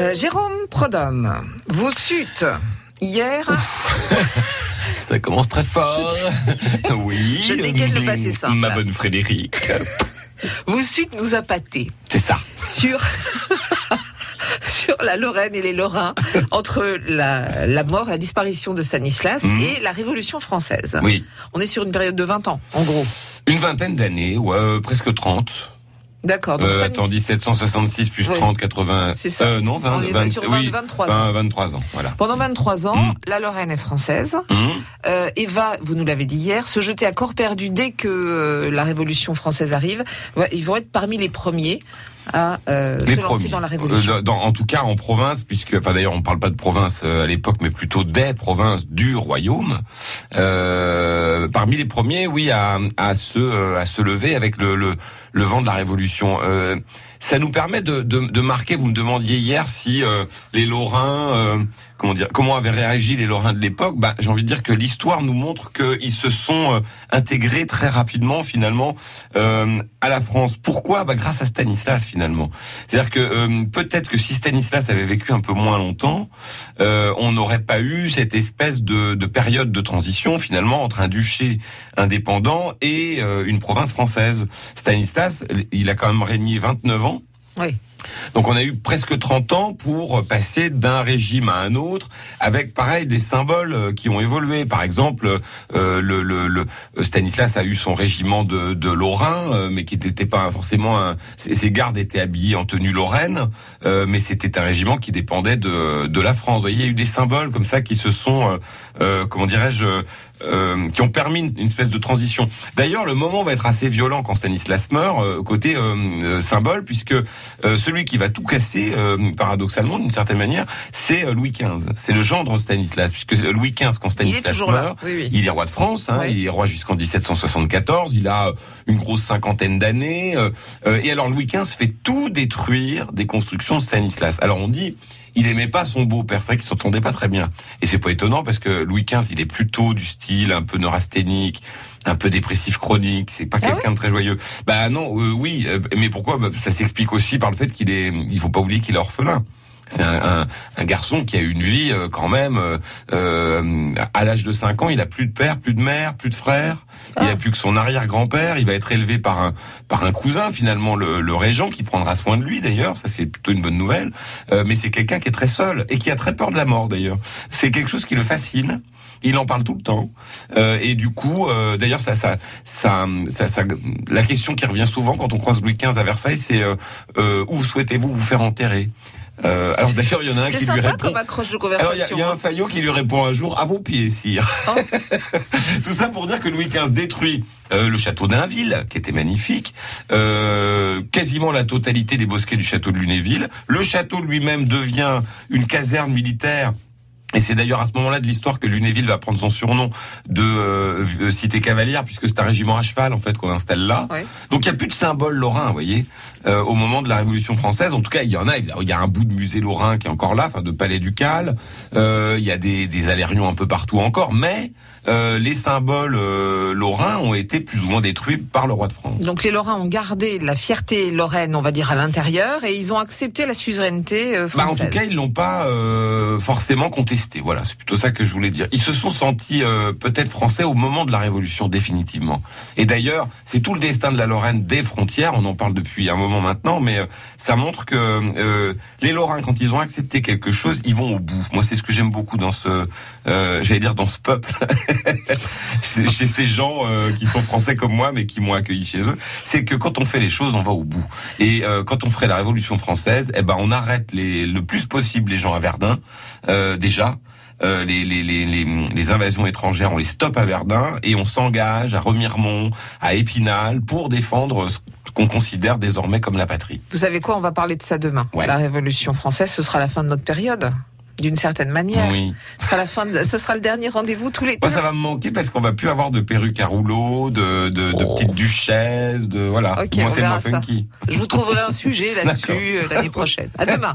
Euh, Jérôme Prodhomme, vous sut hier. Ça commence très fort. oui. Je dégaine le passé simple. Ma bonne Frédéric. Vous sut nous a pâté C'est ça. sur. sur la Lorraine et les Lorrains, entre la, la mort, la disparition de Stanislas Mhm. et la Révolution française. Oui. On est sur une période de 20 ans, en gros. Une vingtaine d'années, ouais, euh, presque 30. D'accord. Donc Euh, Stanis- attends, 1766 plus Oui. 30, 80. C'est ça. Euh, non, 20, On est 20, sur oui, 23 20, ans. 23 ans, voilà. Pendant 23 ans, Mhm. la Lorraine est française. Hum, euh, et va, vous nous l'avez dit hier, se jeter à corps perdu dès que euh, la Révolution française arrive. Ils vont être parmi les premiers à euh, se lancer dans la Révolution. Euh, dans- en tout cas, en province, puisque, enfin d'ailleurs, on parle pas de province euh, à l'époque, mais plutôt des provinces du royaume. Euh, parmi les premiers, oui, à, à se euh, à se lever avec le, le, le vent de la Révolution. Euh, ça nous permet de, de, de marquer. Vous me demandiez hier si euh, les Lorrains, euh, comment dire, comment avaient réagi les Lorrains de l'époque. Bah, j'ai envie de dire que l'histoire nous montre qu'ils se sont euh, intégrés très rapidement, finalement, euh, à la France. Pourquoi? Bah, Grâce à Stanislas, finalement. C'est-à-dire que euh, peut-être que si Stanislas avait vécu un peu moins longtemps, on n'aurait pas eu cette espèce de, de période de transition, finalement, entre un duché indépendant et une province française. Stanislas, il a quand même régné 29 ans. Oui. Donc on a eu presque 30 ans pour passer d'un régime à un autre, avec pareil des symboles euh, qui ont évolué. Par exemple, euh, le, le, le- Stanislas a eu son régiment de, de Lorrain, euh, mais qui n'était pas forcément un. Ses gardes étaient habillés en tenue lorraine, mais c'était un régiment qui dépendait de, de la France. Vous voyez, il y a eu des symboles comme ça qui se sont, euh, comment dirais-je, euh, qui ont permis une, une espèce de transition. D'ailleurs, le moment va être assez violent quand Stanislas meurt, euh, côté euh, euh, symbole, puisque euh, celui qui va tout casser, euh, paradoxalement, d'une certaine manière, c'est Louis XV. C'est le gendre Stanislas, puisque Louis XV, quand Stanislas meurt, Oui, oui. il est roi de France, hein, Oui. il est roi jusqu'en 1774, il a une grosse cinquantaine d'années, et alors Louis XV fait tout détruire des constructions de Stanislas. Alors on dit, il aimait pas son beau-père, c'est vrai qu'ils s'entendaient pas très bien. Et c'est pas étonnant parce que Louis XV, il est plutôt du style un peu neurasthénique, un peu dépressif chronique, c'est pas Ah quelqu'un de très joyeux. Bah non, euh, oui, euh, mais pourquoi Bah, Ça s'explique aussi par le fait qu'il est, il faut pas oublier qu'il est orphelin. C'est un, un, un garçon qui a eu une vie euh, quand même. euh, euh, à l'âge de 5 ans, il a plus de père, plus de mère, plus de frère. Il Ah. a plus que son arrière-grand-père. Il va être élevé par un par un cousin finalement, le, le régent, qui prendra soin de lui d'ailleurs. Ça c'est plutôt une bonne nouvelle. Euh, mais c'est quelqu'un qui est très seul et qui a très peur de la mort d'ailleurs. C'est quelque chose qui le fascine. Il en parle tout le temps. Euh, et du coup, euh, d'ailleurs, ça, ça, ça, ça, ça- la question qui revient souvent quand on croise Louis XV à Versailles, c'est euh, euh, où souhaitez-vous vous faire enterrer? Euh, alors d'ailleurs, il y en a un qui lui sympa répond. comme accroche de Alors il y a- conversation. il y, a un faillot qui lui répond un jour à vos pieds, sire. Oh. Tout ça pour dire que Louis XV détruit euh, le château d'Inville, qui était magnifique, euh, quasiment la totalité des bosquets du château de Lunéville. Le château lui-même devient une caserne militaire. Et c'est d'ailleurs à ce moment-là de l'histoire que Lunéville va prendre son surnom de euh, cité cavalière, puisque c'est un régiment à cheval en fait qu'on installe là. Ouais. Donc il n'y a plus de symbole lorrain, vous voyez, euh, au moment de la Révolution française. En tout cas, il y en a. Il y a un bout de musée lorrain qui est encore là, enfin de Palais Ducal. Euh, il y a des, des alérions un peu partout encore, mais les symboles lorrains ont été plus ou moins détruits par le roi de France. Donc les Lorrains ont gardé la fierté lorraine, on va dire, à l'intérieur, et ils ont accepté la suzeraineté euh, Bah, en française. tout cas, ils l'ont pas forcément contesté. Voilà, c'est plutôt ça que je voulais dire. Ils se sont sentis euh, peut-être français au moment de la Révolution, définitivement. Et d'ailleurs, c'est tout le destin de la Lorraine des frontières. On en parle depuis un moment maintenant, mais euh, ça montre que euh, les Lorrains, quand ils ont accepté quelque chose, ils vont au bout. Moi, c'est ce que j'aime beaucoup dans ce, euh, j'allais dire dans ce peuple, chez ces gens euh, qui sont français comme moi, mais qui m'ont accueilli chez eux. C'est que quand on fait les choses, on va au bout. Et euh, quand on ferait la Révolution française, eh ben on arrête les, le plus possible les gens à Verdun déjà. Euh, les, les, les, les, les invasions étrangères, on les stoppe à Verdun et on s'engage à Remiremont, à Épinal pour défendre ce qu'on considère désormais comme la patrie. Vous savez quoi On va parler de ça demain. Ouais. La Révolution française, ce sera la fin de notre période, d'une certaine manière. Oui. Ce sera la fin. de- ce sera le dernier rendez-vous tous les. Moi, ça va me manquer parce qu'on va plus avoir de perruques à rouleau, de, de, de Oh. petites duchesses, de voilà. Ok, Moi, c'est moins ça. funky. Je vous trouverai un sujet là-dessus euh, l'année prochaine. À demain.